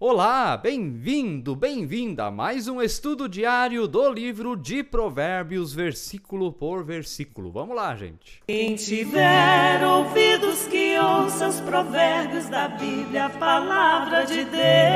Olá, bem-vindo, bem-vinda a mais um estudo diário do livro de Provérbios, versículo por versículo. Vamos lá, gente. Quem tiver ouvidos que ouça os provérbios da Bíblia, a palavra de Deus.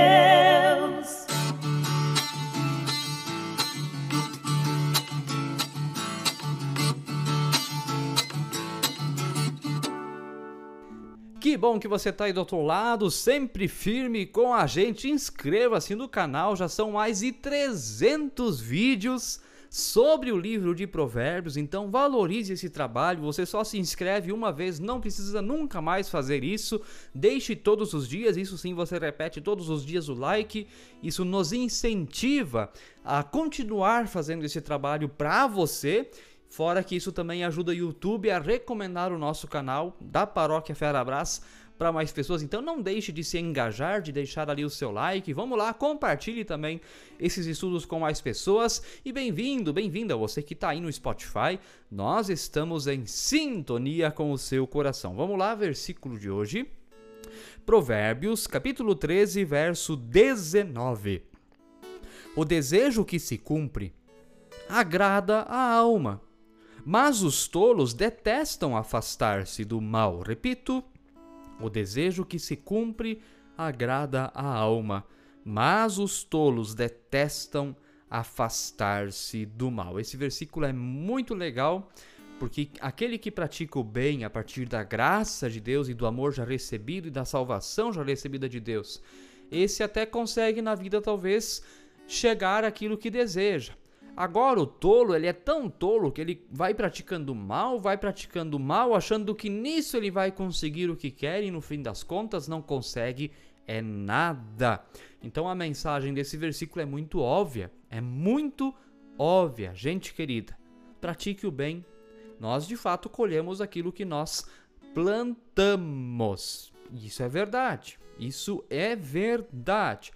Que bom que você está aí do outro lado, sempre firme com a gente. Inscreva-se no canal, já são mais de 300 vídeos sobre o livro de Provérbios, então valorize esse trabalho. Você só se inscreve uma vez, não precisa nunca mais fazer isso. Deixe todos os dias, isso sim você repete todos os dias o like. Isso nos incentiva a continuar fazendo esse trabalho para você Fora que isso também ajuda o YouTube a recomendar o nosso canal da Paróquia Ferabras para mais pessoas. Então não deixe de se engajar, de deixar ali o seu like. Vamos lá, compartilhe também esses estudos com mais pessoas. E bem-vindo, bem-vinda você que está aí no Spotify. Nós estamos em sintonia com o seu coração. Vamos lá, versículo de hoje. Provérbios, capítulo 13, verso 19. O desejo que se cumpre agrada a alma mas os tolos detestam afastar-se do mal. Repito, o desejo que se cumpre agrada a alma, mas os tolos detestam afastar-se do mal. Esse versículo é muito legal porque aquele que pratica o bem a partir da graça de Deus e do amor já recebido e da salvação já recebida de Deus, esse até consegue na vida talvez chegar àquilo que deseja. Agora o tolo, ele é tão tolo que ele vai praticando mal, vai praticando mal, achando que nisso ele vai conseguir o que quer e no fim das contas não consegue é nada. Então a mensagem desse versículo é muito óbvia, é muito óbvia, gente querida. Pratique o bem. Nós de fato colhemos aquilo que nós plantamos. Isso é verdade. Isso é verdade.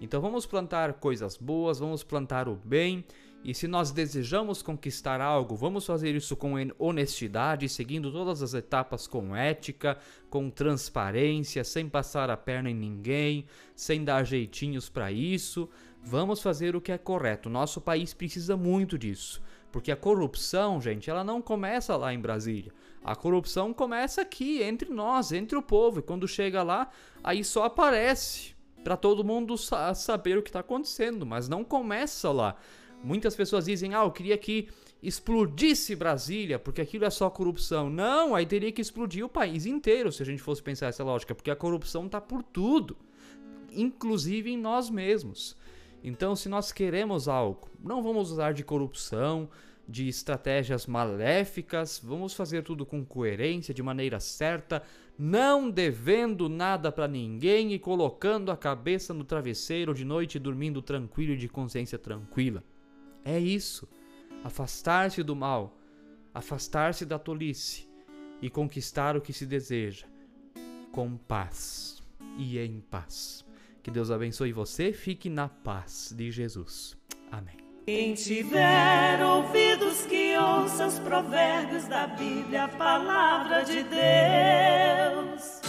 Então vamos plantar coisas boas, vamos plantar o bem e se nós desejamos conquistar algo, vamos fazer isso com honestidade, seguindo todas as etapas com ética, com transparência, sem passar a perna em ninguém, sem dar jeitinhos para isso. Vamos fazer o que é correto. Nosso país precisa muito disso. Porque a corrupção, gente, ela não começa lá em Brasília. A corrupção começa aqui, entre nós, entre o povo. E quando chega lá, aí só aparece para todo mundo saber o que está acontecendo, mas não começa lá. Muitas pessoas dizem: ah, eu queria que explodisse Brasília, porque aquilo é só corrupção. Não, aí teria que explodir o país inteiro, se a gente fosse pensar essa lógica, porque a corrupção está por tudo, inclusive em nós mesmos. Então, se nós queremos algo, não vamos usar de corrupção, de estratégias maléficas, vamos fazer tudo com coerência, de maneira certa, não devendo nada para ninguém e colocando a cabeça no travesseiro de noite dormindo tranquilo e de consciência tranquila. É isso. Afastar-se do mal, afastar-se da tolice e conquistar o que se deseja com paz e em paz. Que Deus abençoe você, fique na paz de Jesus. Amém. Quem tiver ouvidos que ouça os provérbios da Bíblia, a palavra de Deus.